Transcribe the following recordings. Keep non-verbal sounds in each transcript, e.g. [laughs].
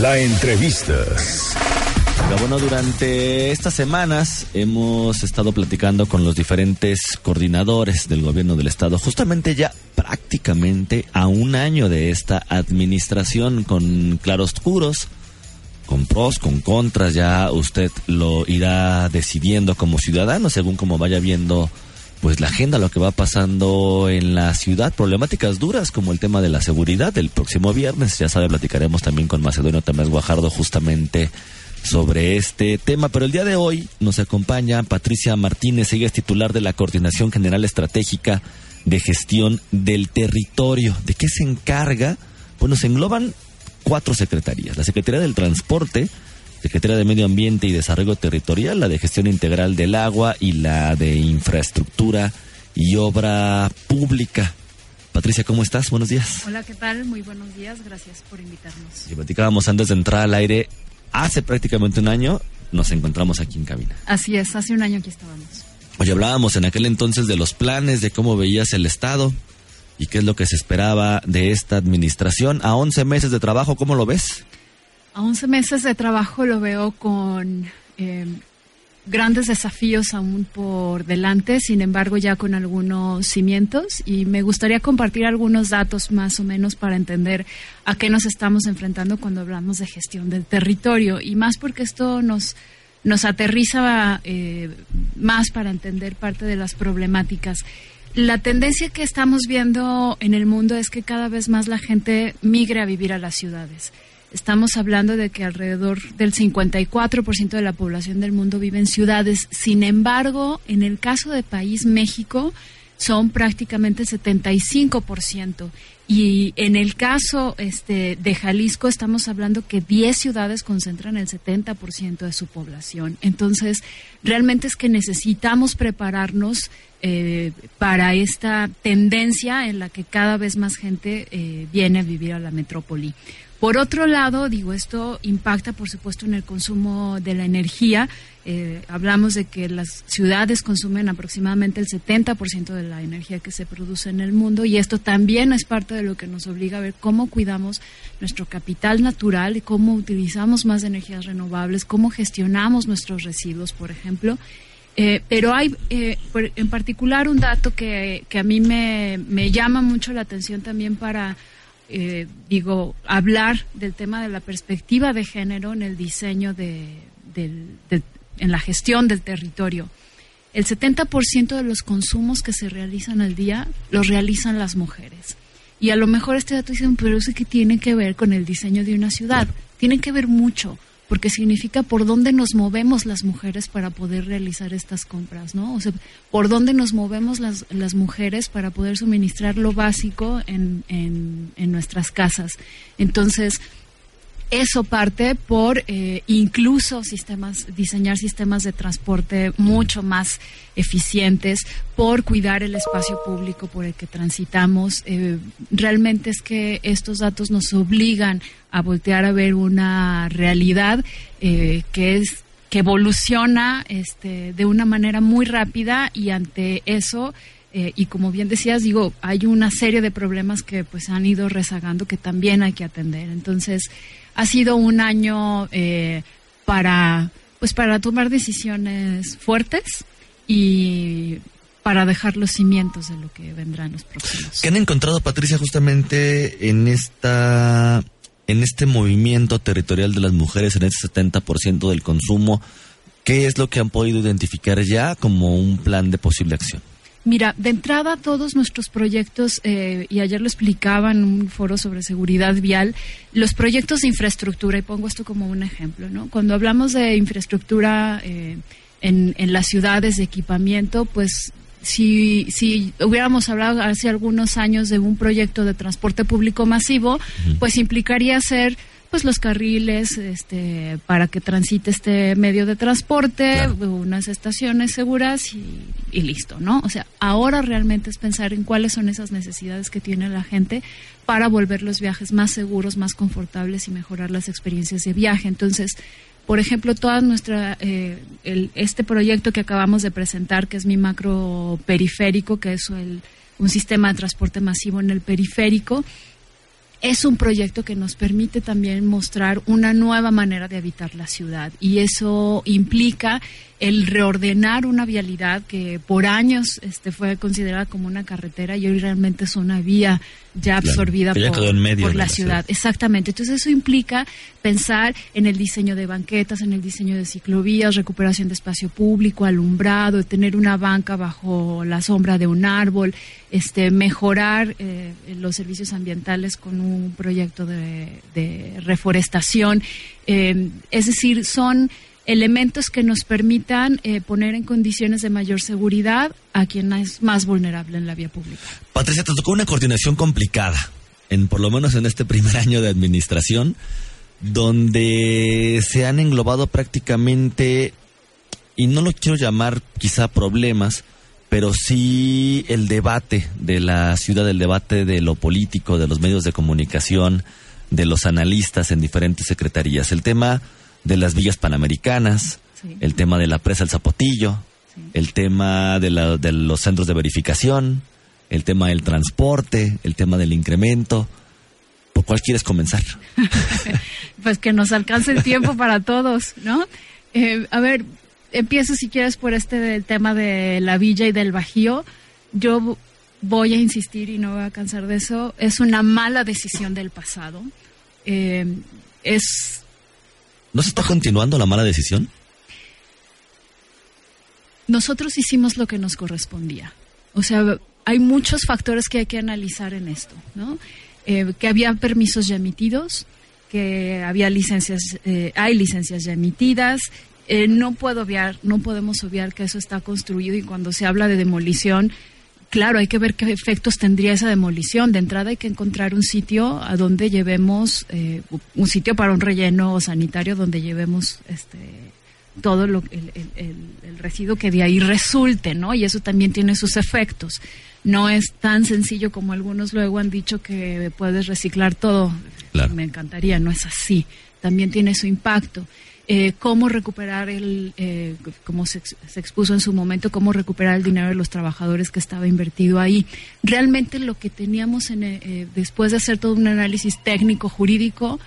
La entrevista. Bueno, durante estas semanas hemos estado platicando con los diferentes coordinadores del gobierno del estado, justamente ya prácticamente a un año de esta administración con claroscuros, con pros, con contras, ya usted lo irá decidiendo como ciudadano según como vaya viendo pues la agenda, lo que va pasando en la ciudad, problemáticas duras como el tema de la seguridad. El próximo viernes, ya sabe, platicaremos también con Macedonio Tamés Guajardo justamente sobre este tema. Pero el día de hoy nos acompaña Patricia Martínez, ella es titular de la Coordinación General Estratégica de Gestión del Territorio. ¿De qué se encarga? Bueno, se engloban cuatro secretarías. La Secretaría del Transporte, Secretaría de Medio Ambiente y Desarrollo Territorial, la de Gestión Integral del Agua y la de Infraestructura y Obra Pública. Patricia, ¿cómo estás? Buenos días. Hola, ¿qué tal? Muy buenos días. Gracias por invitarnos. Y platicábamos antes de entrar al aire, hace prácticamente un año nos encontramos aquí en cabina. Así es, hace un año aquí estábamos. Oye, hablábamos en aquel entonces de los planes, de cómo veías el Estado y qué es lo que se esperaba de esta administración. A 11 meses de trabajo, ¿cómo lo ves? A 11 meses de trabajo lo veo con eh, grandes desafíos aún por delante, sin embargo ya con algunos cimientos y me gustaría compartir algunos datos más o menos para entender a qué nos estamos enfrentando cuando hablamos de gestión del territorio y más porque esto nos nos aterriza eh, más para entender parte de las problemáticas. La tendencia que estamos viendo en el mundo es que cada vez más la gente migre a vivir a las ciudades. Estamos hablando de que alrededor del 54% de la población del mundo vive en ciudades. Sin embargo, en el caso de país México, son prácticamente el 75%. Y en el caso este, de Jalisco estamos hablando que 10 ciudades concentran el 70% de su población. Entonces, realmente es que necesitamos prepararnos eh, para esta tendencia en la que cada vez más gente eh, viene a vivir a la metrópoli. Por otro lado, digo, esto impacta, por supuesto, en el consumo de la energía. Eh, hablamos de que las ciudades consumen aproximadamente el 70% de la energía que se produce en el mundo y esto también es parte de lo que nos obliga a ver cómo cuidamos nuestro capital natural y cómo utilizamos más energías renovables, cómo gestionamos nuestros residuos, por ejemplo. Eh, pero hay eh, en particular un dato que, que a mí me, me llama mucho la atención también para eh, digo, hablar del tema de la perspectiva de género en el diseño de, en la gestión del territorio. El 70% de los consumos que se realizan al día los realizan las mujeres. Y a lo mejor este dato dice, pero eso que tiene que ver con el diseño de una ciudad. Tiene que ver mucho porque significa por dónde nos movemos las mujeres para poder realizar estas compras, ¿no? O sea, por dónde nos movemos las, las mujeres para poder suministrar lo básico en, en, en nuestras casas. Entonces, eso parte por eh, incluso sistemas, diseñar sistemas de transporte mucho más eficientes, por cuidar el espacio público por el que transitamos. Eh, realmente es que estos datos nos obligan a voltear a ver una realidad eh, que es que evoluciona este, de una manera muy rápida y ante eso y como bien decías, digo, hay una serie de problemas que pues han ido rezagando que también hay que atender. Entonces, ha sido un año eh, para, pues para tomar decisiones fuertes y para dejar los cimientos de lo que vendrá en los próximos. ¿Qué han encontrado, Patricia, justamente en esta en este movimiento territorial de las mujeres, en este 70% del consumo? ¿Qué es lo que han podido identificar ya como un plan de posible acción? Mira, de entrada todos nuestros proyectos, eh, y ayer lo explicaba en un foro sobre seguridad vial, los proyectos de infraestructura, y pongo esto como un ejemplo, ¿no? Cuando hablamos de infraestructura eh, en, en las ciudades de equipamiento, pues si, si hubiéramos hablado hace algunos años de un proyecto de transporte público masivo, pues implicaría hacer pues los carriles este, para que transite este medio de transporte, unas estaciones seguras y, y, listo, ¿no? O sea, ahora realmente es pensar en cuáles son esas necesidades que tiene la gente para volver los viajes más seguros, más confortables y mejorar las experiencias de viaje. Entonces, por ejemplo, toda nuestra eh, el, este proyecto que acabamos de presentar, que es mi macro periférico, que es el, un sistema de transporte masivo en el periférico, es un proyecto que nos permite también mostrar una nueva manera de habitar la ciudad y eso implica el reordenar una vialidad que por años este, fue considerada como una carretera y hoy realmente es una vía ya absorbida por, la, ciudad. Exactamente. Entonces eso implica pensar en el diseño de banquetas, en el diseño de ciclovías, recuperación de espacio público, alumbrado, tener una banca bajo la sombra de un árbol, este, mejorar eh, los servicios ambientales con un proyecto de, reforestación. Eh, es decir, son elementos que nos permitan eh, poner en condiciones de mayor seguridad a quien es más vulnerable en la vía pública. Patricia, te tocó una coordinación complicada, en por lo menos en este [laughs] primer año de administración, donde se han englobado prácticamente, y no lo quiero llamar quizá problemas, pero sí el debate de la ciudad, el debate de lo político, de los medios de comunicación, de los analistas en diferentes secretarías. El tema de las villas panamericanas, el tema de la presa El Zapotillo, el tema de, la, de los centros de verificación, el tema del transporte, el tema del incremento. ¿Por cuál quieres comenzar? [laughs] pues que nos alcance el tiempo para todos, ¿no? Eh, a ver, empiezo si quieres por este del tema de la villa y del bajío. Yo voy a insistir y no voy a cansar de eso. Es una mala decisión del pasado. Eh, es ¿No se está continuando la mala decisión? Nosotros hicimos lo que nos correspondía. O sea, hay muchos factores que hay que analizar en esto, ¿no? Eh, que había permisos ya emitidos, que había licencias, eh, hay licencias ya emitidas. Eh, no puedo obviar, no podemos obviar que eso está construido y cuando se habla de demolición Claro, hay que ver qué efectos tendría esa demolición. De entrada hay que encontrar un sitio a donde llevemos, eh, un sitio para un relleno sanitario donde llevemos este, todo lo, el, el, residuo que de ahí resulte, ¿no? Y eso también tiene sus efectos. No es tan sencillo como algunos luego han dicho que puedes reciclar todo. Me encantaría, no es así. También tiene su impacto. Eh, cómo recuperar el, eh, como se, expuso en su momento, cómo recuperar el dinero de los trabajadores que estaba invertido ahí. Realmente lo que teníamos en, eh, después de hacer todo un análisis técnico jurídico,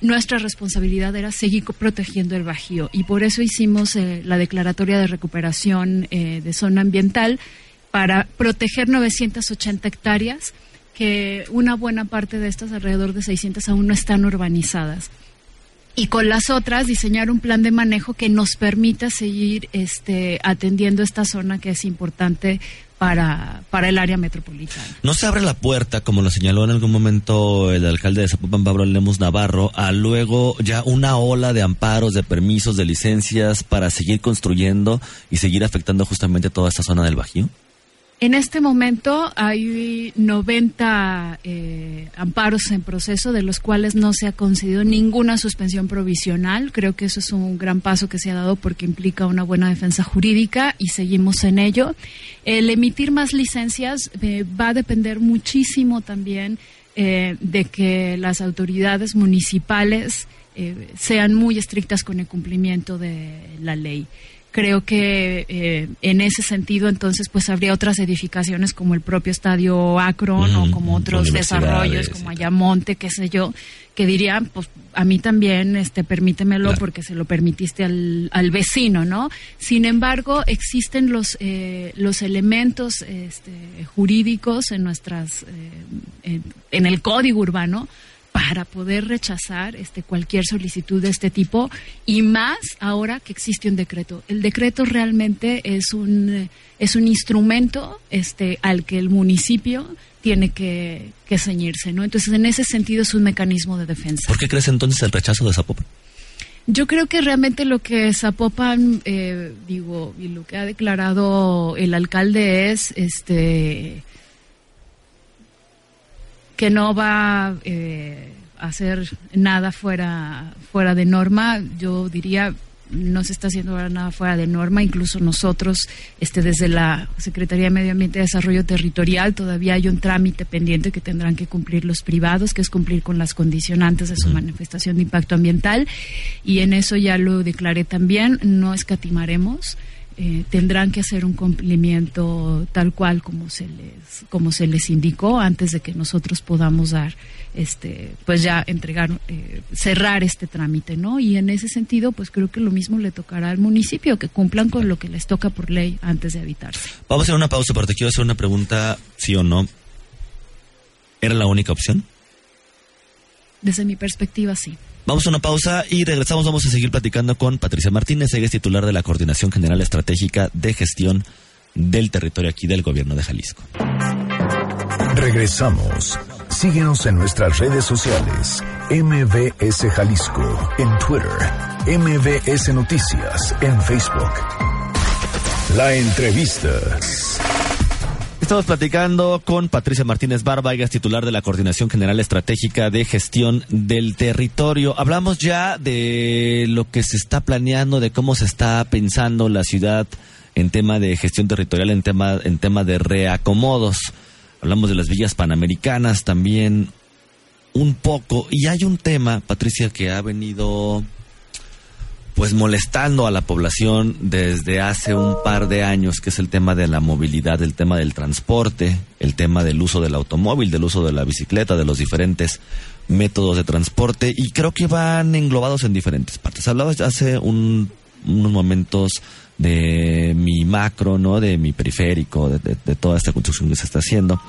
nuestra responsabilidad era seguir protegiendo el Bajío y por eso hicimos la declaratoria de recuperación de zona ambiental para proteger 980 hectáreas que una buena parte de estas, alrededor de 600, aún no están urbanizadas y con las otras diseñar un plan de manejo que nos permita seguir este, atendiendo esta zona que es importante para, para el área metropolitana. No se abre la puerta, como lo señaló en algún momento el alcalde de Zapopan, Pablo Lemos Navarro, a luego ya una ola de amparos, de permisos, de licencias para seguir construyendo y seguir afectando justamente toda esta zona del Bajío. En este momento hay 90 eh, amparos en proceso, de los cuales no se ha concedido ninguna suspensión provisional. Creo que eso es un gran paso que se ha dado porque implica una buena defensa jurídica y seguimos en ello. El emitir más licencias eh, va a depender muchísimo también eh, de que las autoridades municipales sean muy estrictas con el cumplimiento de la ley creo que eh, en ese sentido entonces pues habría otras edificaciones como el propio estadio Akron o como otros desarrollos como Ayamonte qué sé yo que dirían pues a mí también este permítemelo porque se lo permitiste al, al, vecino no sin embargo existen los eh, los elementos este, jurídicos en nuestras eh, en el código urbano para poder rechazar este, cualquier solicitud de este tipo y más ahora que existe un decreto. El decreto realmente es un, es un instrumento este, al que el municipio tiene que, ceñirse. ¿no? Entonces, en ese sentido es un mecanismo de defensa. ¿Por qué crees entonces el rechazo de Zapopan? Yo creo que realmente lo que Zapopan, eh, digo, y lo que ha declarado el alcalde es, este, que no va eh, hacer nada fuera, fuera de norma. Yo diría, no se está haciendo nada fuera de norma, incluso nosotros, este, desde la Secretaría de Medio Ambiente y Desarrollo Territorial, todavía hay un trámite pendiente que tendrán que cumplir los privados, que es cumplir con las condicionantes de su manifestación de impacto ambiental, y en eso ya lo declaré también, no escatimaremos. Eh, tendrán que hacer un cumplimiento tal cual como se les como se les indicó antes de que nosotros podamos dar este pues ya entregar eh, cerrar este trámite no y en ese sentido pues creo que lo mismo le tocará al municipio que cumplan con lo que les toca por ley antes de habitarse. Vamos a hacer una pausa pero te quiero hacer una pregunta sí o no era la única opción desde mi perspectiva sí Vamos a una pausa y regresamos. Vamos a seguir platicando con Patricia Martínez, ella es titular de la Coordinación General Estratégica de Gestión del Territorio aquí del Gobierno de Jalisco. Regresamos. Síguenos en nuestras redes sociales. MBS Jalisco en Twitter. MBS Noticias en Facebook. La entrevista. Estamos platicando con Patricia Martínez Barba, ella es titular de la Coordinación General Estratégica de Gestión del Territorio. Hablamos ya de lo que se está planeando, de cómo se está pensando la ciudad en tema de gestión territorial, en tema, en tema de reacomodos. Hablamos de las villas panamericanas también un poco. Y hay un tema, Patricia, que ha venido pues molestando a la población desde hace un par de años, que es el tema de la movilidad, el tema del transporte, el tema del uso del automóvil, del uso de la bicicleta, de los diferentes métodos de transporte y creo que van englobados en diferentes partes. Hablabas hace unos momentos de mi macro, ¿no? De mi periférico, de toda esta construcción que se está haciendo.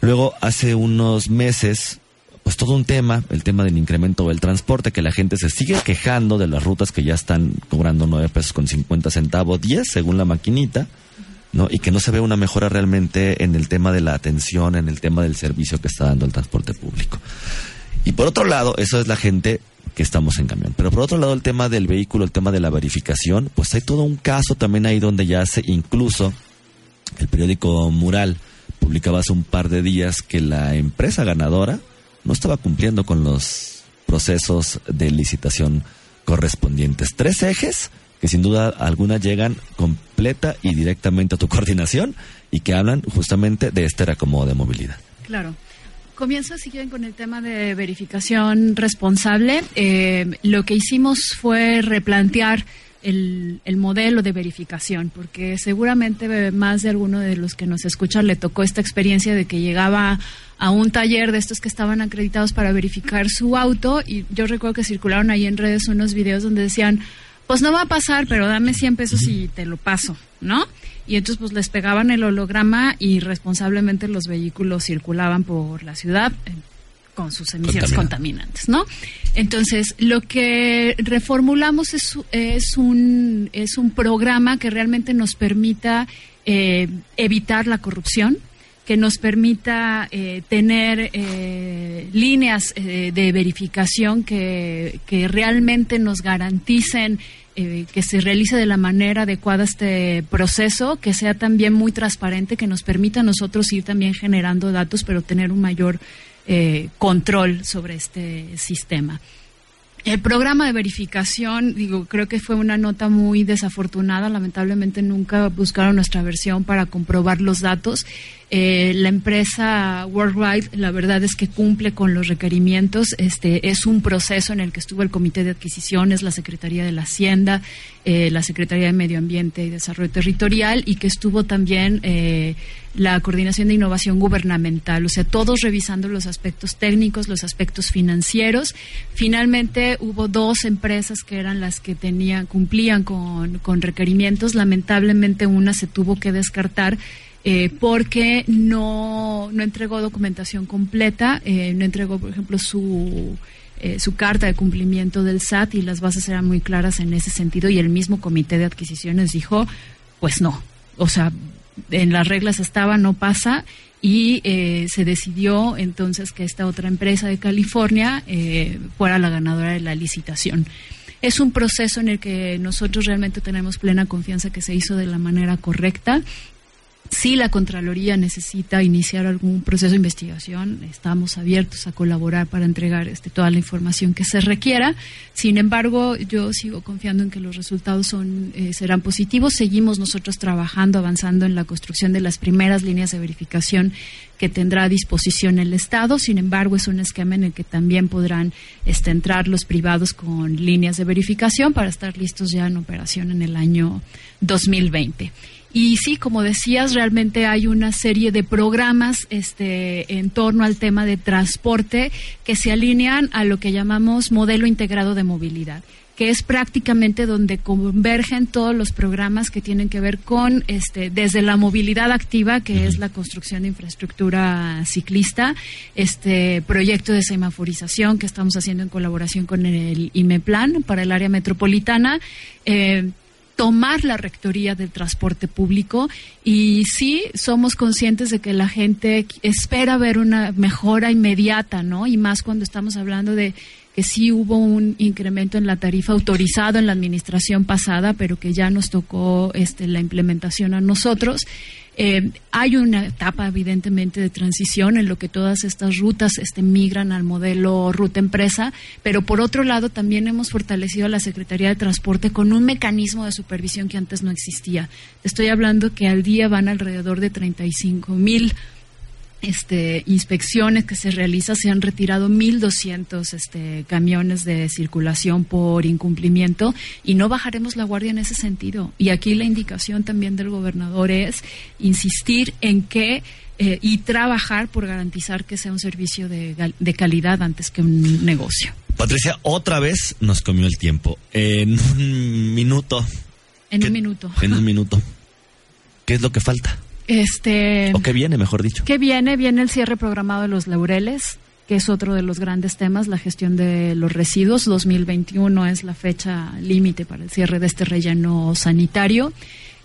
Luego, hace unos meses, pues todo un tema, el tema del incremento del transporte, que la gente se sigue quejando de las rutas que ya están cobrando 9 pesos con 50 centavos, 10 según la maquinita, ¿no? Y que no se ve una mejora realmente en el tema de la atención, en el tema del servicio que está dando el transporte público. Y por otro lado, eso es la gente que estamos en camión. Pero por otro lado, el tema del vehículo, el tema de la verificación, pues hay todo un caso también ahí donde ya se incluso el periódico Mural publicaba hace un par de días que la empresa ganadora no estaba cumpliendo con los procesos de licitación correspondientes. Tres ejes que sin duda alguna llegan completa y directamente a tu [laughs] coordinación y que hablan justamente de este reacomodo de movilidad. Claro. Comienzo, si quieren, con el tema de verificación responsable. Eh, lo que hicimos fue replantear el, el, modelo de verificación, porque seguramente más de alguno de los que nos escuchan le tocó esta experiencia de que llegaba a un taller de estos que estaban acreditados para verificar su auto y yo recuerdo que circularon ahí en redes unos videos donde decían, pues no va a pasar, pero dame 100 pesos y te lo paso, ¿no? Y entonces pues les pegaban el holograma y responsablemente los vehículos circulaban por la ciudad con sus emisiones contaminantes, ¿no? Entonces, lo que reformulamos es, es, un, es un programa que realmente nos permita eh, evitar la corrupción, que nos permita eh, tener eh, líneas de verificación que, que, realmente nos garanticen que se realice de la manera adecuada este proceso, que sea también muy transparente, que nos permita a nosotros ir también generando datos, pero tener un mayor eh, control sobre este sistema. El programa de verificación, digo, creo que fue una nota muy desafortunada. Lamentablemente nunca buscaron nuestra versión para comprobar los datos. Eh, la empresa Worldwide, la verdad es que cumple con los requerimientos. Este es un proceso en el que estuvo el Comité de Adquisiciones, la Secretaría de la Hacienda, eh, la Secretaría de Medio Ambiente y Desarrollo Territorial y que estuvo también eh, la Coordinación de Innovación Gubernamental. O sea, todos revisando los aspectos técnicos, los aspectos financieros. Finalmente hubo dos empresas que eran las que tenían cumplían con, con requerimientos. Lamentablemente una se tuvo que descartar eh, porque no, no entregó documentación completa, eh, no entregó, por ejemplo, su, eh, su carta de cumplimiento del SAT y las bases eran muy claras en ese sentido y el mismo comité de adquisiciones dijo, pues no, o sea, en las reglas estaba, no pasa y se decidió entonces que esta otra empresa de California fuera la ganadora de la licitación. Es un proceso en el que nosotros realmente tenemos plena confianza que se hizo de la manera correcta Si la Contraloría necesita iniciar algún proceso de investigación, estamos abiertos a colaborar para entregar este, toda la información que se requiera. Sin embargo, yo sigo confiando en que los resultados son, eh, serán positivos. Seguimos nosotros trabajando, avanzando en la construcción de las primeras líneas de verificación que tendrá a disposición el Estado. Sin embargo, es un esquema en el que también podrán este, entrar los privados con líneas de verificación para estar listos ya en operación en el año 2020. Y sí, como decías, realmente hay una serie de programas este, en torno al tema de transporte que se alinean a lo que llamamos modelo integrado de movilidad que es prácticamente donde convergen todos los programas que tienen que ver con este desde la movilidad activa que es la construcción de infraestructura ciclista este proyecto de semaforización que estamos haciendo en colaboración con el IMEPLAN para el área metropolitana eh, tomar la rectoría del transporte público y sí somos conscientes de que la gente espera ver una mejora inmediata, ¿no? Y más cuando estamos hablando de que sí hubo un incremento en la tarifa autorizado en la administración pasada, pero que ya nos tocó este, la implementación a nosotros. Eh, hay una etapa, evidentemente, de transición en lo que todas estas rutas este, migran al modelo ruta empresa, pero por otro lado también hemos fortalecido a la Secretaría de Transporte con un mecanismo de supervisión que antes no existía. Estoy hablando que al día van alrededor de 35 mil este, inspecciones que se realizan, se han retirado 1.200 este, camiones de circulación por incumplimiento y no bajaremos la guardia en ese sentido. Y aquí la indicación también del gobernador es insistir en que eh, y trabajar por garantizar que sea un servicio de, de calidad antes que un negocio. Patricia, otra vez nos comió el tiempo. En un minuto. En un minuto. En un [laughs] minuto. ¿Qué es lo que falta? Este, ¿O qué viene, mejor dicho? ¿Qué viene? Viene el cierre programado de los laureles, que es otro de los grandes temas, la gestión de los residuos. 2021 es la fecha límite para el cierre de este relleno sanitario.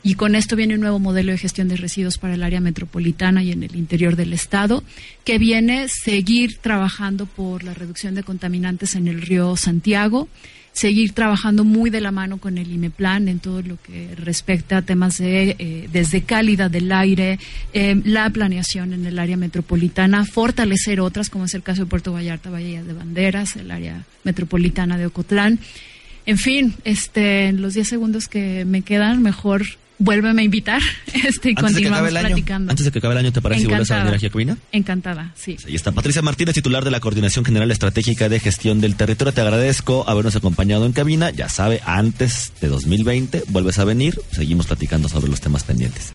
Y con esto viene un nuevo modelo de gestión de residuos para el área metropolitana y en el interior del Estado, que viene seguir trabajando por la reducción de contaminantes en el río Santiago, seguir trabajando muy de la mano con el IMEPLAN en todo lo que respecta a temas de eh, desde calidad del aire, eh, la planeación en el área metropolitana, fortalecer otras, como es el caso de Puerto Vallarta, Bahía de Banderas, el área metropolitana de Ocotlán. En fin, este, en los 10 segundos que me quedan, mejor vuélveme a invitar [laughs] este, y continuamos platicando. Antes de que acabe el año, ¿te parece si vuelves a venir aquí a cabina? Encantada, sí. Ahí está Patricia Martínez, titular de la Coordinación General Estratégica de Gestión del Territorio. Te agradezco habernos acompañado en cabina. Ya sabe, antes de 2020 vuelves a venir, seguimos platicando sobre los temas pendientes.